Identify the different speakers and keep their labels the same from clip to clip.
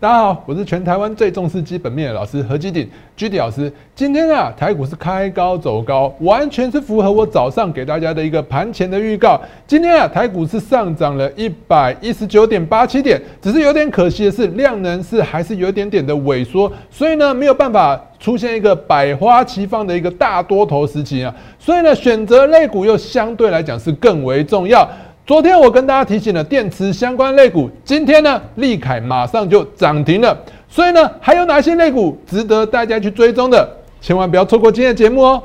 Speaker 1: 大家好，我是全台湾最重视基本面的老师何基鼎居 d 老师。今天啊，台股是开高走高，完全是符合我早上给大家的一个盘前的预告。今天啊，台股是上涨了一百一十九点八七点，只是有点可惜的是，量能是还是有点点的萎缩，所以呢，没有办法出现一个百花齐放的一个大多头时期啊。所以呢，选择类股又相对来讲是更为重要。昨天我跟大家提醒了电池相关类股，今天呢，利凯马上就涨停了。所以呢，还有哪些类股值得大家去追踪的？千万不要错过今天的节目哦！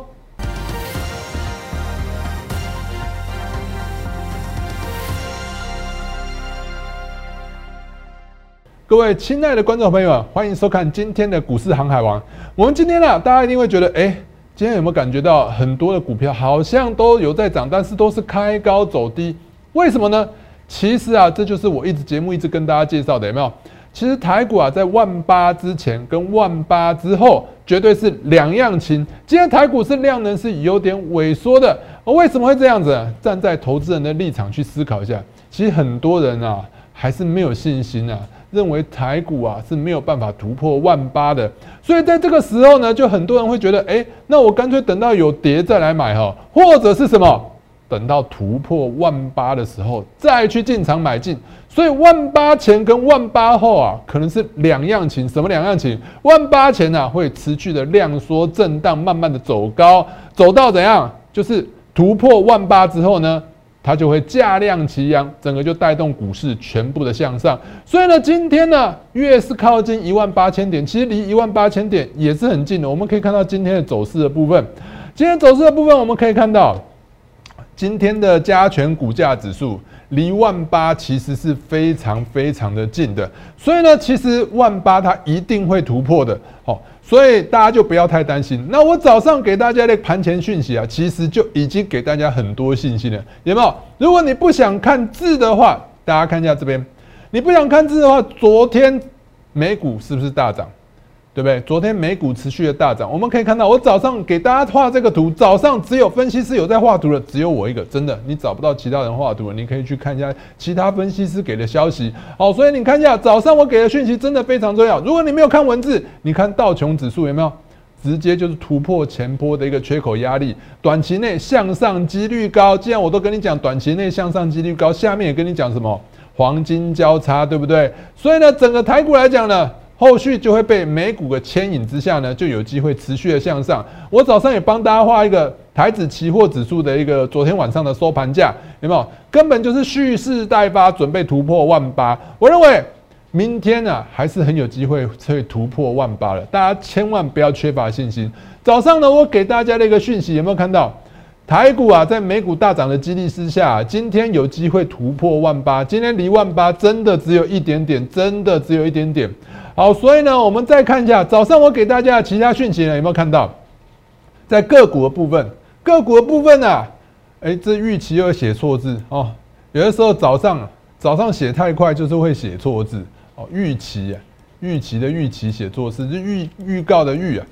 Speaker 1: 各位亲爱的观众朋友们，欢迎收看今天的股市航海王。我们今天呢，大家一定会觉得，哎，今天有没有感觉到很多的股票好像都有在涨，但是都是开高走低？为什么呢？其实啊，这就是我一直节目一直跟大家介绍的，有没有？其实台股啊，在万八之前跟万八之后，绝对是两样情。今天台股是量能是有点萎缩的，为什么会这样子？站在投资人的立场去思考一下，其实很多人啊，还是没有信心啊，认为台股啊是没有办法突破万八的。所以在这个时候呢，就很多人会觉得，哎，那我干脆等到有跌再来买哈，或者是什么？等到突破万八的时候再去进场买进，所以万八前跟万八后啊，可能是两样情。什么两样情？万八前呢会持续的量缩震荡，慢慢的走高，走到怎样？就是突破万八之后呢，它就会价量齐扬，整个就带动股市全部的向上。所以呢，今天呢越是靠近一万八千点，其实离一万八千点也是很近的。我们可以看到今天的走势的部分，今天走势的部分我们可以看到。今天的加权股价指数离万八其实是非常非常的近的，所以呢，其实万八它一定会突破的，好，所以大家就不要太担心。那我早上给大家的盘前讯息啊，其实就已经给大家很多信息了，有没有？如果你不想看字的话，大家看一下这边，你不想看字的话，昨天美股是不是大涨？对不对？昨天美股持续的大涨，我们可以看到，我早上给大家画这个图，早上只有分析师有在画图的，只有我一个，真的，你找不到其他人画图了，你可以去看一下其他分析师给的消息。好，所以你看一下早上我给的讯息真的非常重要。如果你没有看文字，你看道琼指数有没有直接就是突破前坡的一个缺口压力，短期内向上几率高。既然我都跟你讲短期内向上几率高，下面也跟你讲什么黄金交叉，对不对？所以呢，整个台股来讲呢。后续就会被美股的牵引之下呢，就有机会持续的向上。我早上也帮大家画一个台指期货指数的一个昨天晚上的收盘价，有没有？根本就是蓄势待发，准备突破万八。我认为明天呢，还是很有机会会突破万八了。大家千万不要缺乏信心。早上呢，我给大家的一个讯息，有没有看到？台股啊，在美股大涨的激励之下，今天有机会突破万八。今天离万八真的只有一点点，真的只有一点点。好，所以呢，我们再看一下早上我给大家的其他讯息呢，有没有看到？在个股的部分，个股的部分呢，哎，这预期又写错字哦。有的时候早上早上写太快，就是会写错字哦。预期啊，预期的预期写错字，就预预告的预啊。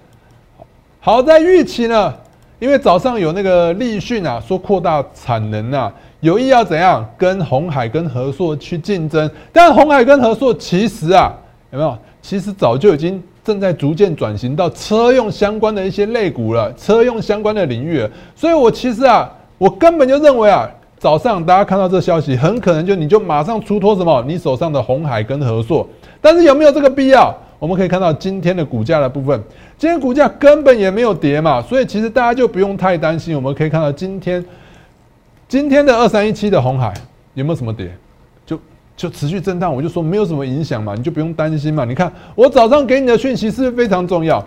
Speaker 1: 好在预期呢，因为早上有那个立讯啊，说扩大产能啊，有意要怎样跟红海跟和硕去竞争，但红海跟和硕其实啊，有没有？其实早就已经正在逐渐转型到车用相关的一些类股了，车用相关的领域了。所以我其实啊，我根本就认为啊，早上大家看到这消息，很可能就你就马上出脱什么，你手上的红海跟合硕。但是有没有这个必要？我们可以看到今天的股价的部分，今天股价根本也没有跌嘛，所以其实大家就不用太担心。我们可以看到今天今天的二三一七的红海有没有什么跌？就持续震荡，我就说没有什么影响嘛，你就不用担心嘛。你看我早上给你的讯息是不是非常重要？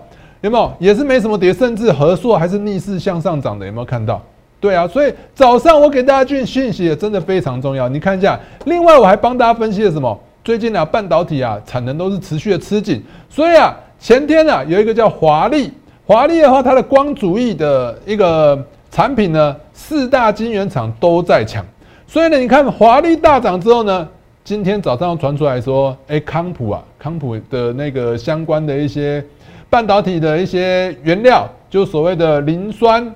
Speaker 1: 有没有？也是没什么跌，甚至合硕还是逆势向上涨的，有没有看到？对啊，所以早上我给大家讯讯息也真的非常重要。你看一下，另外我还帮大家分析了什么？最近啊，半导体啊产能都是持续的吃紧，所以啊，前天啊有一个叫华丽，华丽的话，它的光主义的一个产品呢，四大晶圆厂都在抢，所以呢，你看华丽大涨之后呢？今天早上传出来说，哎，康普啊，康普的那个相关的一些半导体的一些原料，就所谓的磷酸、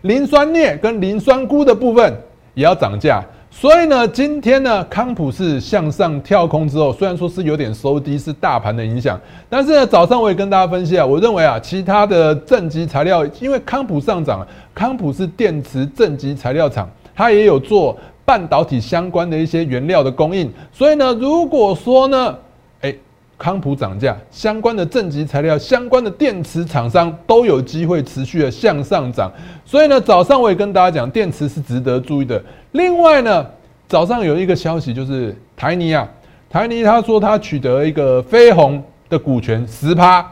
Speaker 1: 磷酸镍跟磷酸钴的部分也要涨价，所以呢，今天呢，康普是向上跳空之后，虽然说是有点收低，是大盘的影响，但是呢，早上我也跟大家分析啊，我认为啊，其他的正极材料，因为康普上涨，康普是电池正极材料厂，它也有做半导体相关的一些原料的供应，所以呢，如果说呢，哎。康普涨价，相关的正极材料、相关的电池厂商都有机会持续的向上涨。所以呢，早上我也跟大家讲，电池是值得注意的。另外呢，早上有一个消息就是台泥啊，台泥他说他取得一个飞鸿的股权十趴。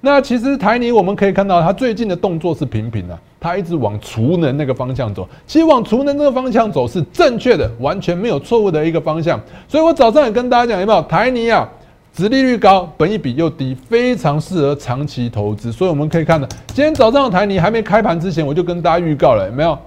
Speaker 1: 那其实台泥我们可以看到，他最近的动作是频频啊，他一直往储能那个方向走。其实往储能那个方向走是正确的，完全没有错误的一个方向。所以我早上也跟大家讲，有没有台泥啊？殖利率高，本益比又低，非常适合长期投资。所以我们可以看到，今天早上的台泥还没开盘之前，我就跟大家预告了，有没有？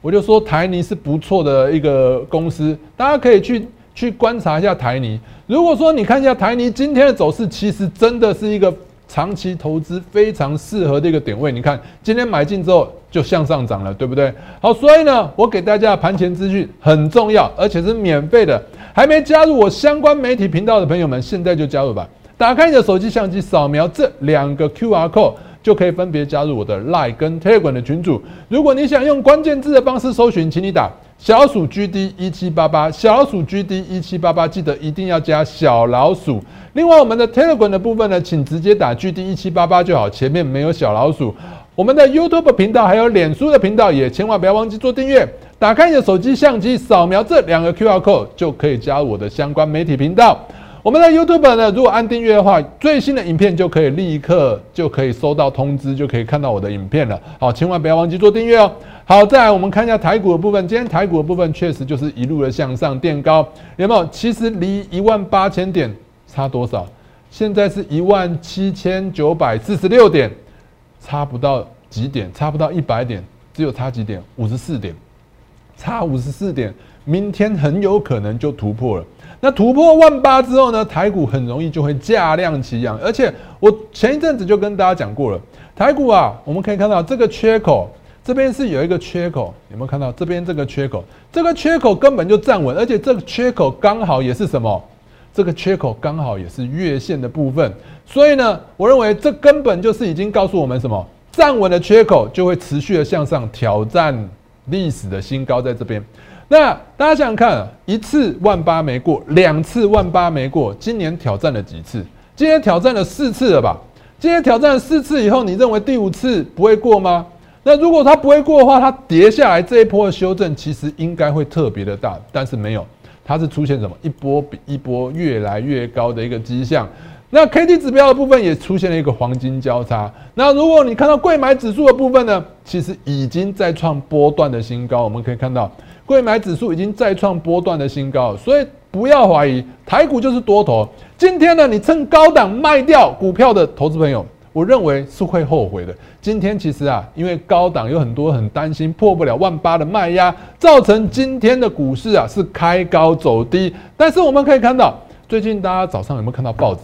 Speaker 1: 我就说台泥是不错的一个公司，大家可以去去观察一下台泥。如果说你看一下台泥今天的走势，其实真的是一个长期投资非常适合的一个点位。你看今天买进之后就向上涨了，对不对？好，所以呢，我给大家的盘前资讯很重要，而且是免费的。还没加入我相关媒体频道的朋友们，现在就加入吧！打开你的手机相机，扫描这两个 Q R code，就可以分别加入我的 Line 跟 Telegram 的群组。如果你想用关键字的方式搜寻，请你打小鼠 GD 一七八八，小鼠 GD 一七八八，记得一定要加小老鼠。另外，我们的 Telegram 的部分呢，请直接打 GD 一七八八就好，前面没有小老鼠。我们的 YouTube 频道还有脸书的频道，也千万不要忘记做订阅。打开你的手机相机，扫描这两个 QR code 就可以加入我的相关媒体频道。我们的 YouTube 呢，如果按订阅的话，最新的影片就可以立刻就可以收到通知，就可以看到我的影片了。好，千万不要忘记做订阅哦。好，再来我们看一下台股的部分，今天台股的部分确实就是一路的向上垫高，有没有？其实离一万八千点差多少？现在是一万七千九百四十六点，差不到几点？差不到一百点，只有差几点？五十四点。差五十四点，明天很有可能就突破了。那突破万八之后呢？台股很容易就会价量齐扬。而且我前一阵子就跟大家讲过了，台股啊，我们可以看到这个缺口，这边是有一个缺口，有没有看到这边这个缺口？这个缺口根本就站稳，而且这个缺口刚好也是什么？这个缺口刚好也是月线的部分。所以呢，我认为这根本就是已经告诉我们什么？站稳的缺口就会持续的向上挑战。历史的新高在这边，那大家想想看，一次万八没过，两次万八没过，今年挑战了几次？今天挑战了四次了吧？今天挑战四次以后，你认为第五次不会过吗？那如果它不会过的话，它跌下来这一波的修正其实应该会特别的大，但是没有，它是出现什么一波比一波越来越高的一个迹象。那 K D 指标的部分也出现了一个黄金交叉。那如果你看到贵买指数的部分呢，其实已经在创波段的新高。我们可以看到，贵买指数已经再创波段的新高，所以不要怀疑台股就是多头。今天呢，你趁高档卖掉股票的投资朋友，我认为是会后悔的。今天其实啊，因为高档有很多很担心破不了万八的卖压，造成今天的股市啊是开高走低。但是我们可以看到，最近大家早上有没有看到报纸？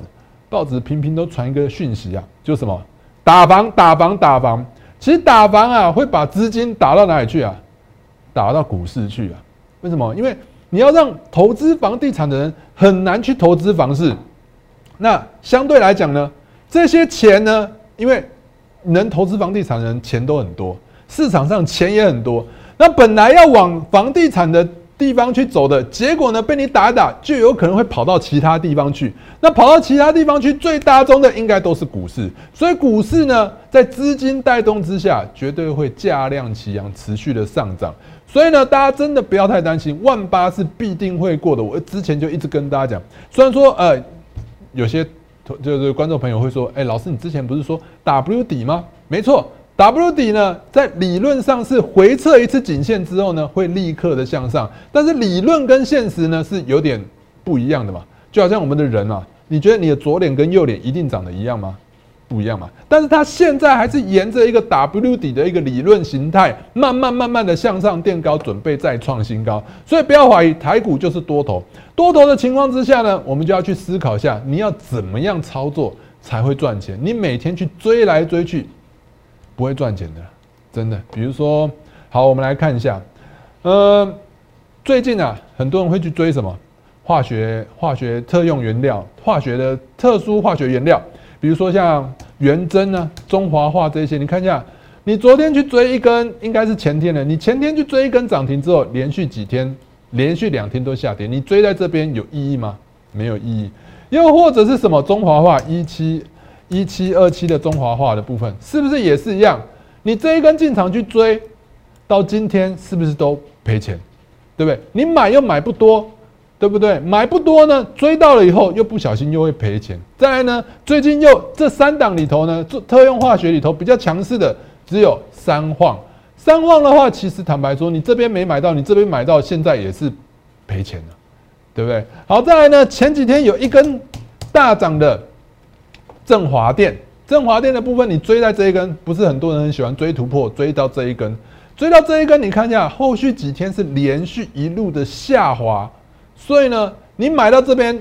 Speaker 1: 报纸频频都传一个讯息啊，就什么打房、打房、打房。其实打房啊，会把资金打到哪里去啊？打到股市去啊？为什么？因为你要让投资房地产的人很难去投资房市。那相对来讲呢，这些钱呢，因为能投资房地产的人钱都很多，市场上钱也很多。那本来要往房地产的。地方去走的结果呢？被你打打，就有可能会跑到其他地方去。那跑到其他地方去，最大宗的应该都是股市。所以股市呢，在资金带动之下，绝对会价量齐扬，持续的上涨。所以呢，大家真的不要太担心，万八是必定会过的。我之前就一直跟大家讲，虽然说呃，有些就是观众朋友会说，哎，老师，你之前不是说 W 底吗？没错。W 底呢，在理论上是回撤一次颈线之后呢，会立刻的向上，但是理论跟现实呢是有点不一样的嘛。就好像我们的人啊，你觉得你的左脸跟右脸一定长得一样吗？不一样嘛。但是它现在还是沿着一个 W 底的一个理论形态，慢慢慢慢的向上垫高，准备再创新高。所以不要怀疑台股就是多头，多头的情况之下呢，我们就要去思考一下，你要怎么样操作才会赚钱？你每天去追来追去。不会赚钱的，真的。比如说，好，我们来看一下，呃，最近啊，很多人会去追什么化学、化学特用原料、化学的特殊化学原料，比如说像元真啊、中华化这些。你看一下，你昨天去追一根，应该是前天的，你前天去追一根涨停之后，连续几天，连续两天都下跌，你追在这边有意义吗？没有意义。又或者是什么中华化一七一七二七的中华化的部分，是不是也是一样？你这一根进场去追，到今天是不是都赔钱？对不对？你买又买不多，对不对？买不多呢，追到了以后又不小心又会赔钱。再来呢，最近又这三档里头呢，做特用化学里头比较强势的只有三晃。三晃的话，其实坦白说，你这边没买到，你这边买到，现在也是赔钱了，对不对？好，再来呢，前几天有一根大涨的振华电，振华电的部分你追在这一根，不是很多人很喜欢追突破，追到这一根。追到这一根，你看一下，后续几天是连续一路的下滑，所以呢，你买到这边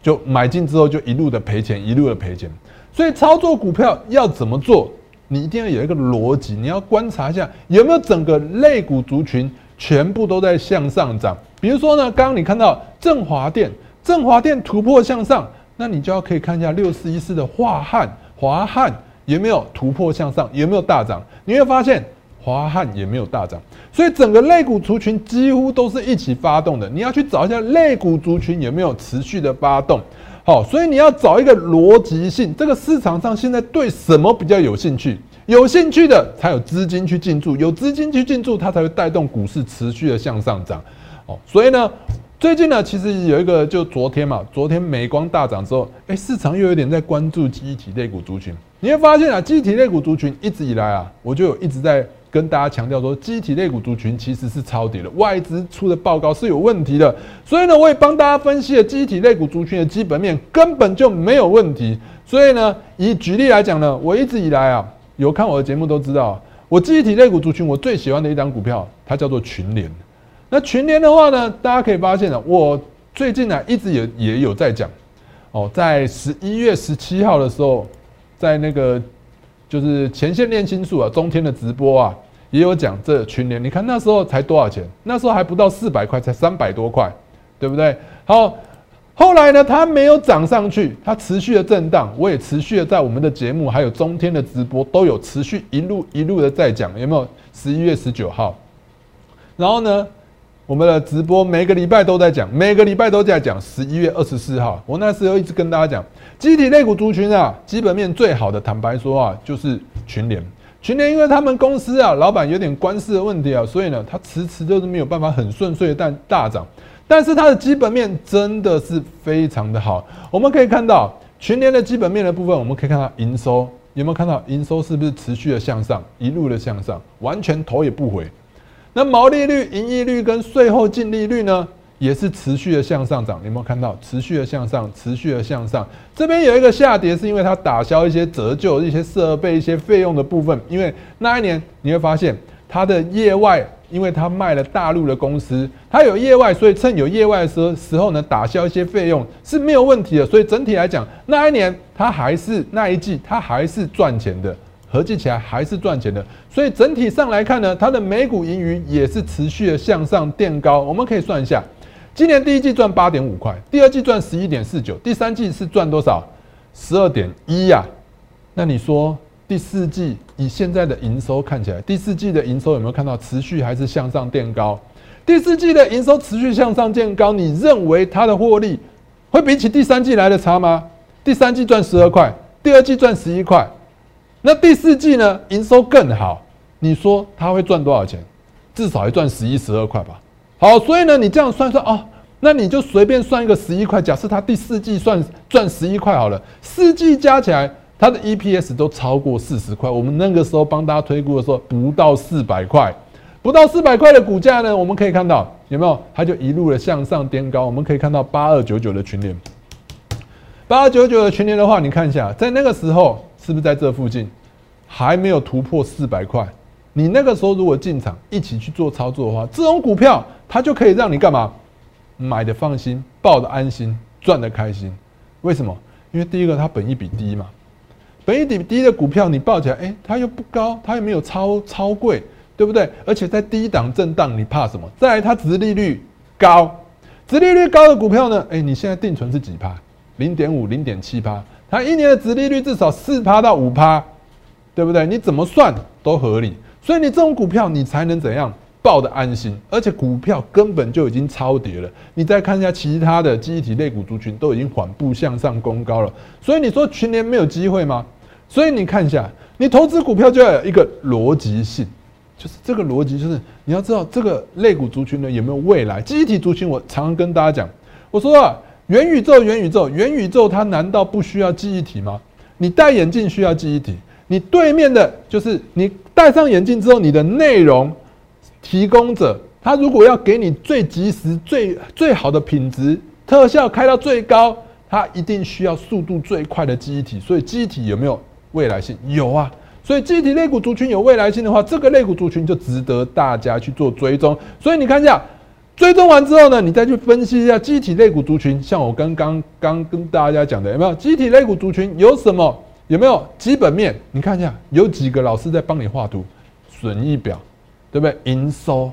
Speaker 1: 就买进之后就一路的赔钱，一路的赔钱。所以操作股票要怎么做？你一定要有一个逻辑，你要观察一下有没有整个类股族群全部都在向上涨。比如说呢，刚刚你看到振华电，振华电突破向上，那你就要可以看一下六四一四的华汉，华汉有没有突破向上，有没有大涨？你会发现。华汉也没有大涨，所以整个类股族群几乎都是一起发动的。你要去找一下类股族群有没有持续的发动，好，所以你要找一个逻辑性。这个市场上现在对什么比较有兴趣？有兴趣的才有资金去进驻，有资金去进驻，它才会带动股市持续的向上涨。哦，所以呢，最近呢，其实有一个，就昨天嘛，昨天美光大涨之后，哎，市场又有点在关注记忆体类股族群。你会发现啊，记忆体类股族群一直以来啊，我就有一直在。跟大家强调说，机体类股族群其实是超跌的，外资出的报告是有问题的。所以呢，我也帮大家分析了机体类股族群的基本面根本就没有问题。所以呢，以举例来讲呢，我一直以来啊，有看我的节目都知道，我机体类股族群我最喜欢的一张股票，它叫做群联。那群联的话呢，大家可以发现呢，我最近呢一直也也有在讲哦，在十一月十七号的时候，在那个。就是前线炼心术啊，中天的直播啊，也有讲这群联。你看那时候才多少钱？那时候还不到四百块，才三百多块，对不对？好，后来呢，它没有涨上去，它持续的震荡。我也持续的在我们的节目，还有中天的直播，都有持续一路一路的在讲，有没有？十一月十九号，然后呢？我们的直播每个礼拜都在讲，每个礼拜都在讲。十一月二十四号，我那时候一直跟大家讲，集体类股族群啊，基本面最好的，坦白说啊，就是群联。群联因为他们公司啊，老板有点官司的问题啊，所以呢，他迟迟都是没有办法很顺遂的大大涨。但是它的基本面真的是非常的好。我们可以看到群联的基本面的部分，我们可以看到营收有没有看到营收是不是持续的向上，一路的向上，完全头也不回。那毛利率、盈利率跟税后净利率呢，也是持续的向上涨。有没有看到持续的向上、持续的向上？这边有一个下跌，是因为它打消一些折旧、一些设备、一些费用的部分。因为那一年你会发现它的业外，因为它卖了大陆的公司，它有业外，所以趁有业外的时时候呢，打消一些费用是没有问题的。所以整体来讲，那一年它还是那一季它还是赚钱的。合计起来还是赚钱的，所以整体上来看呢，它的每股盈余也是持续的向上垫高。我们可以算一下，今年第一季赚八点五块，第二季赚十一点四九，第三季是赚多少？十二点一呀。那你说第四季以现在的营收看起来，第四季的营收有没有看到持续还是向上垫高？第四季的营收持续向上垫高，你认为它的获利会比起第三季来的差吗？第三季赚十二块，第二季赚十一块。那第四季呢？营收更好，你说它会赚多少钱？至少会赚十一、十二块吧。好，所以呢，你这样算算哦，那你就随便算一个十一块。假设它第四季算赚十一块好了，四季加起来，它的 EPS 都超过四十块。我们那个时候帮大家推估的时候，不到四百块，不到四百块的股价呢，我们可以看到有没有？它就一路的向上颠高。我们可以看到八二九九的群联，八二九九的群联的话，你看一下，在那个时候。是不是在这附近还没有突破四百块？你那个时候如果进场一起去做操作的话，这种股票它就可以让你干嘛？买的放心，抱的安心，赚的开心。为什么？因为第一个它本益比低嘛，本益比低的股票你抱起来，哎，它又不高，它又没有超超贵，对不对？而且在低档震荡，你怕什么？再来它值利率高。殖利率高的股票呢，哎，你现在定存是几趴？零点五、零点七趴，它一年的殖利率至少四趴到五趴，对不对？你怎么算都合理。所以你这种股票，你才能怎样？抱的安心，而且股票根本就已经超跌了。你再看一下其他的记忆体类股族群，都已经缓步向上攻高了。所以你说群联没有机会吗？所以你看一下，你投资股票就要有一个逻辑性，就是这个逻辑就是你要知道这个类股族群呢有没有未来。记忆体族群，我常常跟大家讲，我说啊，元宇宙，元宇宙，元宇宙，它难道不需要记忆体吗？你戴眼镜需要记忆体，你对面的就是你戴上眼镜之后，你的内容。提供者，他如果要给你最及时、最最好的品质，特效开到最高，他一定需要速度最快的记忆体。所以记忆体有没有未来性？有啊。所以记忆体肋骨族群有未来性的话，这个肋骨族群就值得大家去做追踪。所以你看一下，追踪完之后呢，你再去分析一下记忆体肋骨族群。像我刚刚刚跟大家讲的，有没有记忆体肋骨族群有什么？有没有基本面？你看一下，有几个老师在帮你画图，损益表。对不对？营收、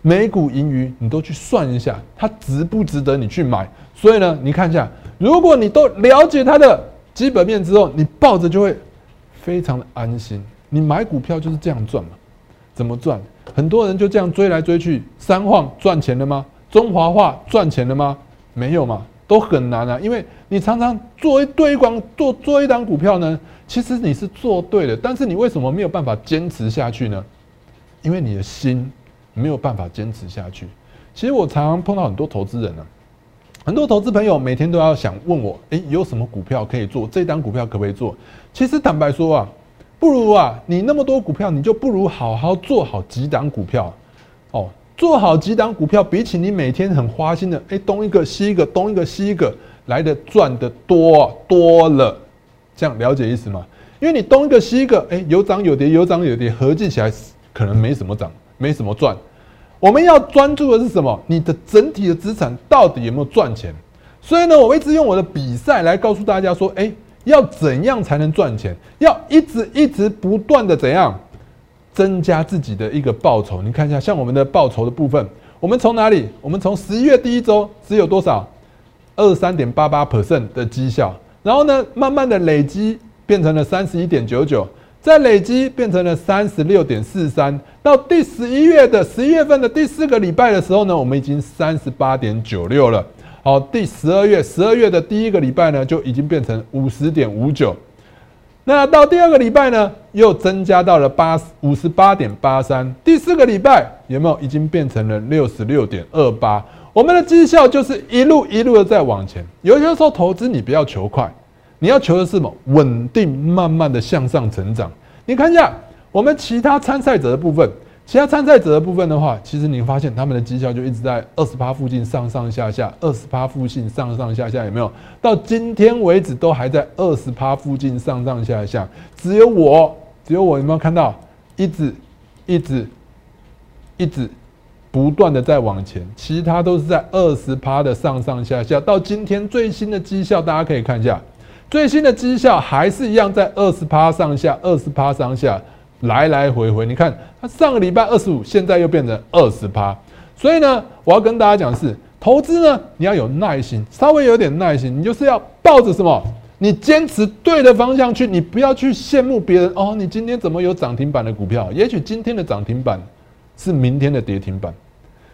Speaker 1: 每股盈余，你都去算一下，它值不值得你去买？所以呢，你看一下，如果你都了解它的基本面之后，你抱着就会非常的安心。你买股票就是这样赚嘛？怎么赚？很多人就这样追来追去，三晃赚钱了吗？中华化赚钱了吗？没有嘛，都很难啊。因为你常常做一堆光做做一档股票呢，其实你是做对的，但是你为什么没有办法坚持下去呢？因为你的心没有办法坚持下去。其实我常常碰到很多投资人呢，很多投资朋友每天都要想问我：诶，有什么股票可以做？这单股票可不可以做？其实坦白说啊，不如啊，你那么多股票，你就不如好好做好几档股票。哦，做好几档股票，比起你每天很花心的，诶，东一个西一个，东一个西一个，来的赚的多多了。这样了解意思吗？因为你东一个西一个，诶，有涨有跌，有涨有跌，合计起来。可能没什么涨，没什么赚。我们要专注的是什么？你的整体的资产到底有没有赚钱？所以呢，我一直用我的比赛来告诉大家说：，哎，要怎样才能赚钱？要一直一直不断的怎样增加自己的一个报酬？你看一下，像我们的报酬的部分，我们从哪里？我们从十一月第一周只有多少？二三点八八 percent 的绩效，然后呢，慢慢的累积变成了三十一点九九。在累积变成了三十六点四三，到第十一月的十一月份的第四个礼拜的时候呢，我们已经三十八点九六了。好，第十二月十二月的第一个礼拜呢，就已经变成五十点五九。那到第二个礼拜呢，又增加到了八五十八点八三。第四个礼拜有没有已经变成了六十六点二八？我们的绩效就是一路一路的在往前。有些时候投资你不要求快。你要求的是什么？稳定，慢慢的向上成长。你看一下我们其他参赛者的部分，其他参赛者的部分的话，其实你发现他们的绩效就一直在二十趴附近上上下下，二十趴附近上上下下，有没有？到今天为止都还在二十趴附近上上下下。只有我，只有我有没有看到？一直，一直，一直不断的在往前，其他都是在二十趴的上上下下。到今天最新的绩效，大家可以看一下。最新的绩效还是一样在二十趴上下，二十趴上下来来回回。你看，它上个礼拜二十五，现在又变成二十趴。所以呢，我要跟大家讲的是，投资呢，你要有耐心，稍微有点耐心，你就是要抱着什么，你坚持对的方向去，你不要去羡慕别人哦。你今天怎么有涨停板的股票？也许今天的涨停板是明天的跌停板。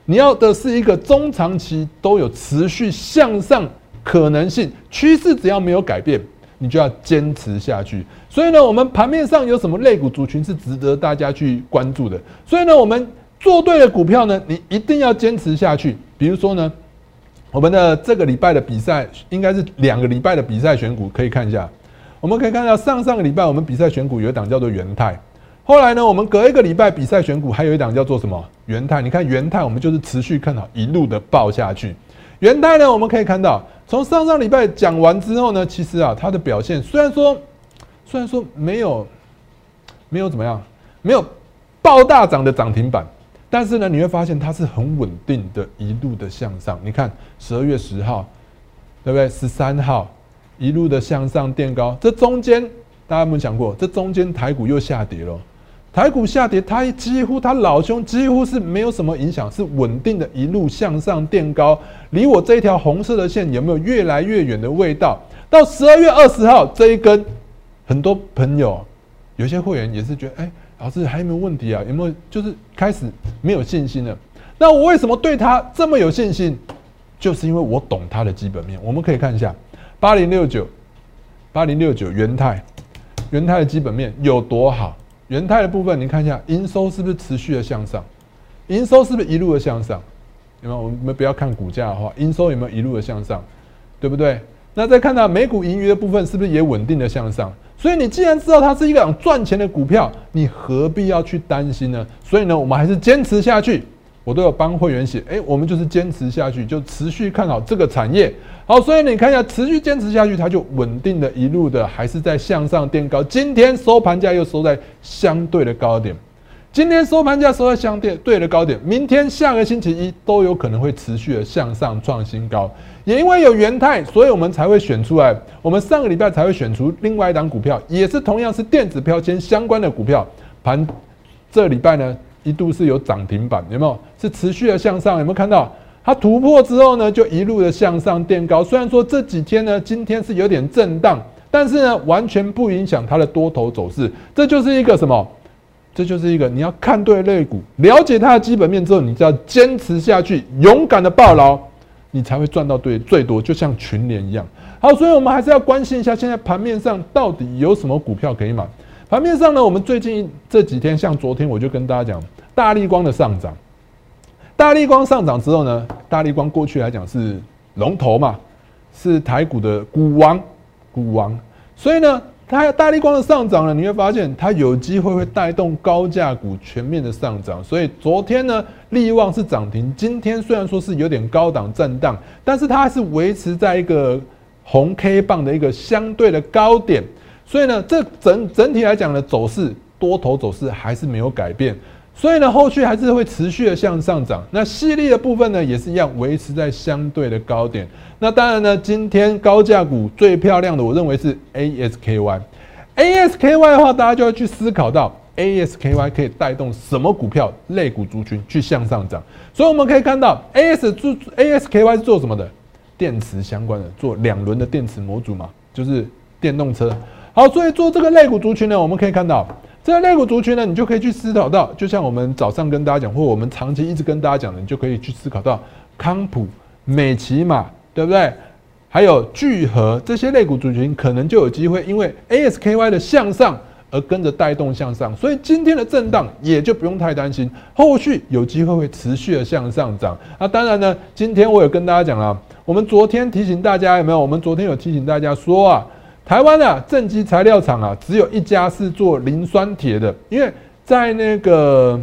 Speaker 1: 你要的是一个中长期都有持续向上。可能性趋势只要没有改变，你就要坚持下去。所以呢，我们盘面上有什么类股族群是值得大家去关注的？所以呢，我们做对了股票呢，你一定要坚持下去。比如说呢，我们的这个礼拜的比赛应该是两个礼拜的比赛选股，可以看一下。我们可以看到上上个礼拜我们比赛选股有一档叫做元泰，后来呢，我们隔一个礼拜比赛选股还有一档叫做什么元泰？你看元泰，我们就是持续看好，一路的爆下去。元泰呢，我们可以看到。从上上礼拜讲完之后呢，其实啊，它的表现虽然说，虽然说没有，没有怎么样，没有爆大涨的涨停板，但是呢，你会发现它是很稳定的，一路的向上。你看十二月十号，对不对？十三号一路的向上垫高，这中间大家有没有想过？这中间台股又下跌了，台股下跌，它几乎它老兄几乎是没有什么影响，是稳定的一路向上垫高，离我这一条红色的线有没有越来越远的味道？到十二月二十号这一根，很多朋友有些会员也是觉得，哎，老师还有没有问题啊？有没有就是开始没有信心了？那我为什么对它这么有信心？就是因为我懂它的基本面。我们可以看一下八零六九八零六九元泰，元泰的基本面有多好？元泰的部分，你看一下营收是不是持续的向上？营收是不是一路的向上？有没有？我们不要看股价的话，营收有没有一路的向上？对不对？那再看到每股盈余的部分，是不是也稳定的向上？所以你既然知道它是一个赚钱的股票，你何必要去担心呢？所以呢，我们还是坚持下去。我都有帮会员写，哎，我们就是坚持下去，就持续看好这个产业。好，所以你看一下，持续坚持下去，它就稳定的一路的还是在向上垫高。今天收盘价又收在相对的高点，今天收盘价收在相对对的高点，明天下个星期一都有可能会持续的向上创新高。也因为有元泰，所以我们才会选出来，我们上个礼拜才会选出另外一档股票，也是同样是电子标签相关的股票。盘这礼拜呢？一度是有涨停板，有没有？是持续的向上，有没有看到？它突破之后呢，就一路的向上垫高。虽然说这几天呢，今天是有点震荡，但是呢，完全不影响它的多头走势。这就是一个什么？这就是一个你要看对类股，了解它的基本面之后，你就要坚持下去，勇敢的抱牢，你才会赚到对最多。就像群联一样。好，所以我们还是要关心一下，现在盘面上到底有什么股票可以买？盘面上呢，我们最近这几天，像昨天我就跟大家讲，大力光的上涨，大力光上涨之后呢，大力光过去来讲是龙头嘛，是台股的股王，股王，所以呢，它大力光的上涨呢，你会发现它有机会会带动高价股全面的上涨，所以昨天呢，力旺是涨停，今天虽然说是有点高档震荡，但是它还是维持在一个红 K 棒的一个相对的高点。所以呢，这整整体来讲的走势，多头走势还是没有改变。所以呢，后续还是会持续的向上涨。那细粒的部分呢，也是一样维持在相对的高点。那当然呢，今天高价股最漂亮的，我认为是 ASKY。ASKY 的话，大家就要去思考到 ASKY 可以带动什么股票、类股族群去向上涨。所以我们可以看到 asasky 是做什么的？电池相关的，做两轮的电池模组嘛，就是电动车。好，所以做这个肋骨族群呢，我们可以看到，这个肋骨族群呢，你就可以去思考到，就像我们早上跟大家讲，或我们长期一直跟大家讲的，你就可以去思考到康普、美骑马，对不对？还有聚合这些肋骨族群，可能就有机会，因为 ASKY 的向上而跟着带动向上，所以今天的震荡也就不用太担心，后续有机会会持续的向上涨。那当然呢，今天我有跟大家讲了，我们昨天提醒大家有没有？我们昨天有提醒大家说啊。台湾的正极材料厂啊，只有一家是做磷酸铁的，因为在那个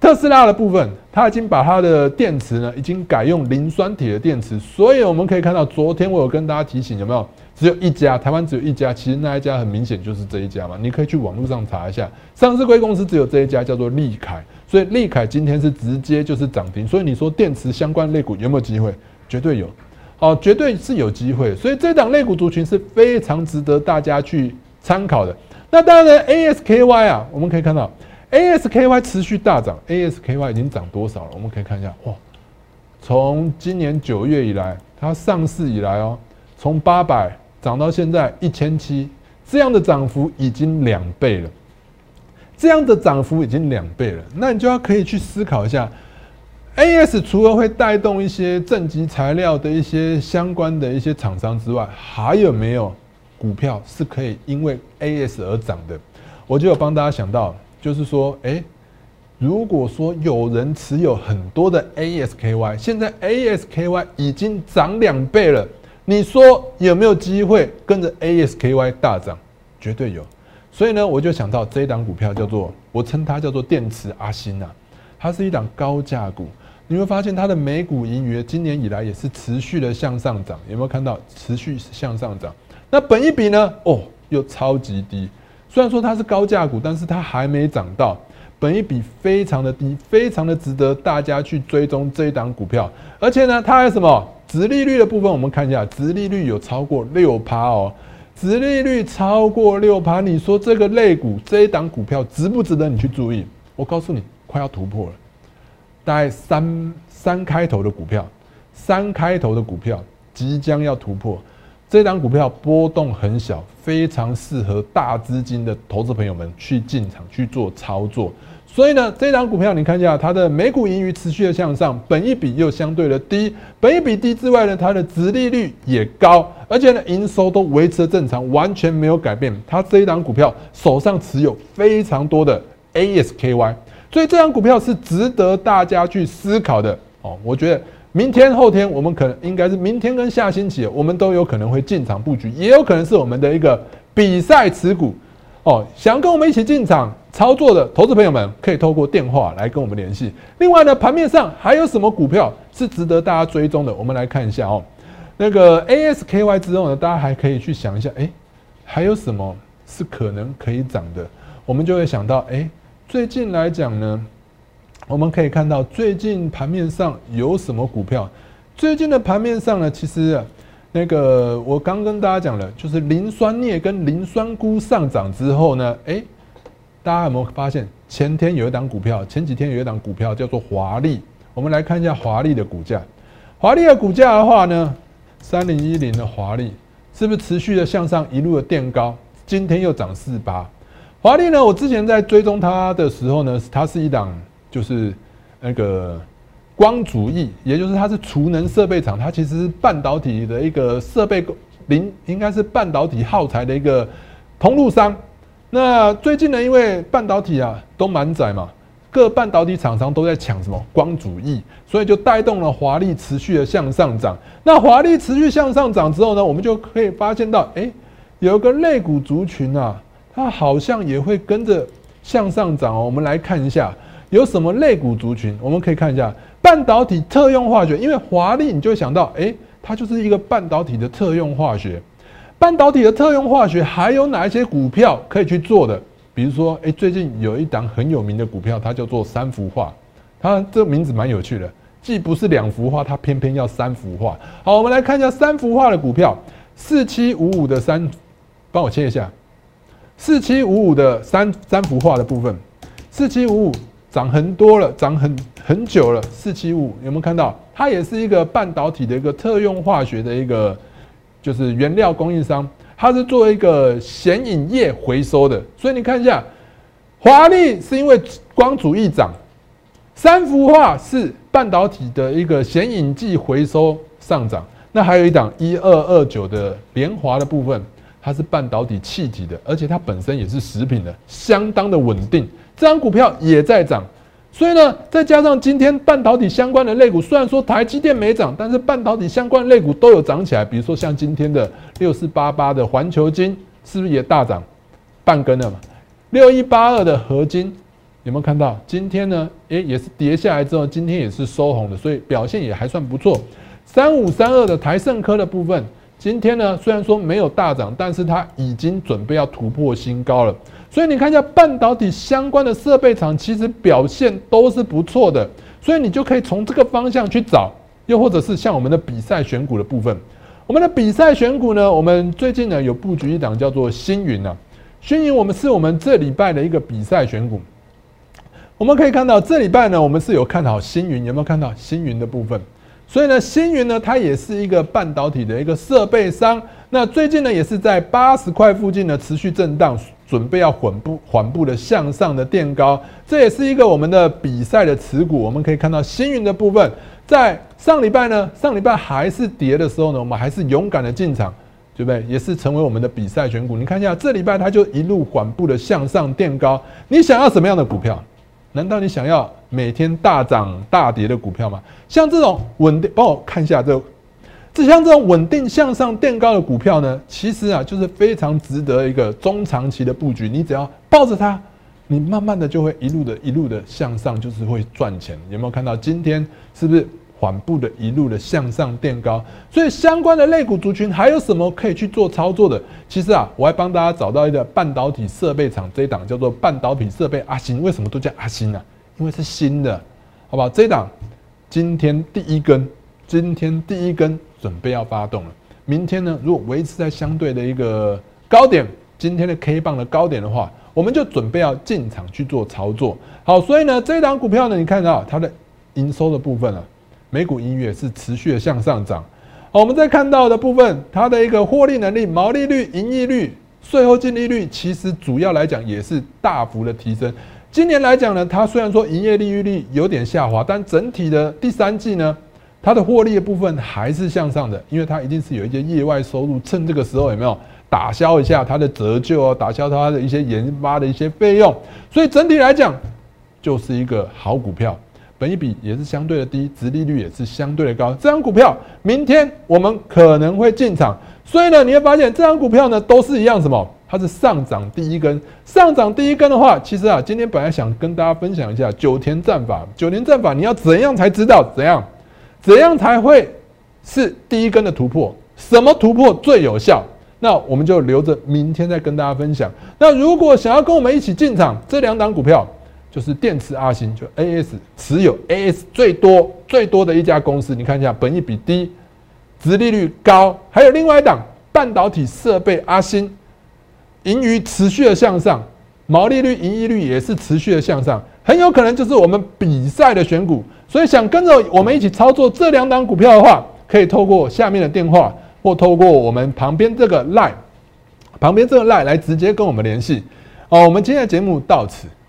Speaker 1: 特斯拉的部分，它已经把它的电池呢，已经改用磷酸铁的电池，所以我们可以看到，昨天我有跟大家提醒，有没有？只有一家，台湾只有一家，其实那一家很明显就是这一家嘛，你可以去网络上查一下，上市贵公司只有这一家，叫做利凯，所以利凯今天是直接就是涨停，所以你说电池相关类股有没有机会？绝对有。哦，绝对是有机会，所以这档类股族群是非常值得大家去参考的。那当然，ASKY 啊，我们可以看到 ASKY 持续大涨，ASKY 已经涨多少了？我们可以看一下，哇，从今年九月以来，它上市以来哦，从八百涨到现在一千七，这样的涨幅已经两倍了，这样的涨幅已经两倍了，那你就要可以去思考一下。A.S. 除了会带动一些正极材料的一些相关的一些厂商之外，还有没有股票是可以因为 A.S. 而涨的？我就有帮大家想到，就是说，哎，如果说有人持有很多的 A.S.K.Y，现在 A.S.K.Y 已经涨两倍了，你说有没有机会跟着 A.S.K.Y 大涨？绝对有。所以呢，我就想到这一档股票叫做，我称它叫做电池阿星呐，它是一档高价股。你会发现它的每股盈余今年以来也是持续的向上涨，有没有看到持续向上涨？那本一比呢？哦，又超级低。虽然说它是高价股，但是它还没涨到本一比非常的低，非常的值得大家去追踪这一档股票。而且呢，它还有什么？殖利率的部分，我们看一下，殖利率有超过六趴哦。殖利率超过六趴，你说这个类股这一档股票值不值得你去注意？我告诉你，快要突破了，大概三三开头的股票，三开头的股票即将要突破。这档股票波动很小，非常适合大资金的投资朋友们去进场去做操作。所以呢，这档股票你看一下，它的每股盈余持续的向上，本益比又相对的低，本益比低之外呢，它的殖利率也高，而且呢，营收都维持正常，完全没有改变。它这一档股票手上持有非常多的 ASKY，所以这张股票是值得大家去思考的哦。我觉得。明天、后天，我们可能应该是明天跟下星期，我们都有可能会进场布局，也有可能是我们的一个比赛持股哦。想跟我们一起进场操作的投资朋友们，可以透过电话来跟我们联系。另外呢，盘面上还有什么股票是值得大家追踪的？我们来看一下哦。那个 ASKY 之后呢，大家还可以去想一下，哎，还有什么是可能可以涨的？我们就会想到，哎，最近来讲呢。我们可以看到最近盘面上有什么股票？最近的盘面上呢，其实那个我刚跟大家讲了，就是磷酸镍跟磷酸钴上涨之后呢，哎，大家有没有发现前天有一档股票，前几天有一档股票叫做华丽？我们来看一下华丽的股价。华丽的股价的话呢，三零一零的华丽是不是持续的向上一路的垫高？今天又涨四八。华丽呢，我之前在追踪它的时候呢，它是一档。就是那个光主义，也就是它是储能设备厂，它其实是半导体的一个设备零，应该是半导体耗材的一个通路商。那最近呢，因为半导体啊都满载嘛，各半导体厂商都在抢什么光主义，所以就带动了华丽持续的向上涨。那华丽持续向上涨之后呢，我们就可以发现到，哎，有一个类股族群啊，它好像也会跟着向上涨哦。我们来看一下。有什么类股族群？我们可以看一下半导体特用化学，因为华丽，你就会想到，哎，它就是一个半导体的特用化学。半导体的特用化学还有哪一些股票可以去做的？比如说，哎，最近有一档很有名的股票，它叫做三幅画，它这个名字蛮有趣的，既不是两幅画，它偏偏要三幅画。好，我们来看一下三幅画的股票，四七五五的三，帮我切一下，四七五五的三三幅画的部分，四七五五。涨很多了，涨很很久了。四七五有没有看到？它也是一个半导体的一个特用化学的一个，就是原料供应商。它是做一个显影液回收的，所以你看一下，华丽是因为光主义涨，三幅画是半导体的一个显影剂回收上涨。那还有一档一二二九的联华的部分，它是半导体气体的，而且它本身也是食品的，相当的稳定。这张股票也在涨，所以呢，再加上今天半导体相关的类股，虽然说台积电没涨，但是半导体相关类股都有涨起来。比如说像今天的六四八八的环球金，是不是也大涨半根了嘛？六一八二的合金有没有看到？今天呢，诶，也是跌下来之后，今天也是收红的，所以表现也还算不错。三五三二的台盛科的部分，今天呢虽然说没有大涨，但是它已经准备要突破新高了。所以你看一下半导体相关的设备厂，其实表现都是不错的，所以你就可以从这个方向去找，又或者是像我们的比赛选股的部分，我们的比赛选股呢，我们最近呢有布局一档叫做星云啊，星云我们是我们这礼拜的一个比赛选股，我们可以看到这礼拜呢，我们是有看好星云，有没有看到星云的部分？所以呢，星云呢，它也是一个半导体的一个设备商，那最近呢也是在八十块附近呢持续震荡。准备要缓步缓步的向上的垫高，这也是一个我们的比赛的持股。我们可以看到星云的部分，在上礼拜呢，上礼拜还是跌的时候呢，我们还是勇敢的进场，对不对？也是成为我们的比赛选股。你看一下这礼拜它就一路缓步的向上垫高。你想要什么样的股票？难道你想要每天大涨大跌的股票吗？像这种稳定，帮我看一下这。这像这种稳定向上垫高的股票呢，其实啊就是非常值得一个中长期的布局。你只要抱着它，你慢慢的就会一路的一路的向上，就是会赚钱。有没有看到今天是不是缓步的一路的向上垫高？所以相关的类股族群还有什么可以去做操作的？其实啊，我还帮大家找到一个半导体设备厂，这一档叫做半导体设备阿星。为什么都叫阿星呢？因为是新的，好不好？这一档今天第一根。今天第一根准备要发动了，明天呢，如果维持在相对的一个高点，今天的 K 棒的高点的话，我们就准备要进场去做操作。好，所以呢，这一档股票呢，你看到它的营收的部分啊，美股音乐是持续的向上涨。好，我们在看到的部分，它的一个获利能力、毛利率、盈利率、税后净利率，其实主要来讲也是大幅的提升。今年来讲呢，它虽然说营业利率率有点下滑，但整体的第三季呢，它的获利的部分还是向上的，因为它一定是有一些业外收入，趁这个时候有没有打消一下它的折旧啊，打消它的一些研发的一些费用，所以整体来讲就是一个好股票，本益比也是相对的低，殖利率也是相对的高，这张股票明天我们可能会进场，所以呢，你会发现这张股票呢都是一样什么？它是上涨第一根，上涨第一根的话，其实啊，今天本来想跟大家分享一下九田战法。九田战法，你要怎样才知道怎样，怎样才会是第一根的突破？什么突破最有效？那我们就留着明天再跟大家分享。那如果想要跟我们一起进场，这两档股票就是电池阿星，就 A S 持有 A S 最多最多的一家公司。你看一下，本益比低，殖利率高，还有另外一档半导体设备阿星。盈余持续的向上，毛利率、盈利率也是持续的向上，很有可能就是我们比赛的选股。所以想跟着我们一起操作这两档股票的话，可以透过下面的电话，或透过我们旁边这个 line，旁边这个 line 来直接跟我们联系。哦，我们今天的节目到此，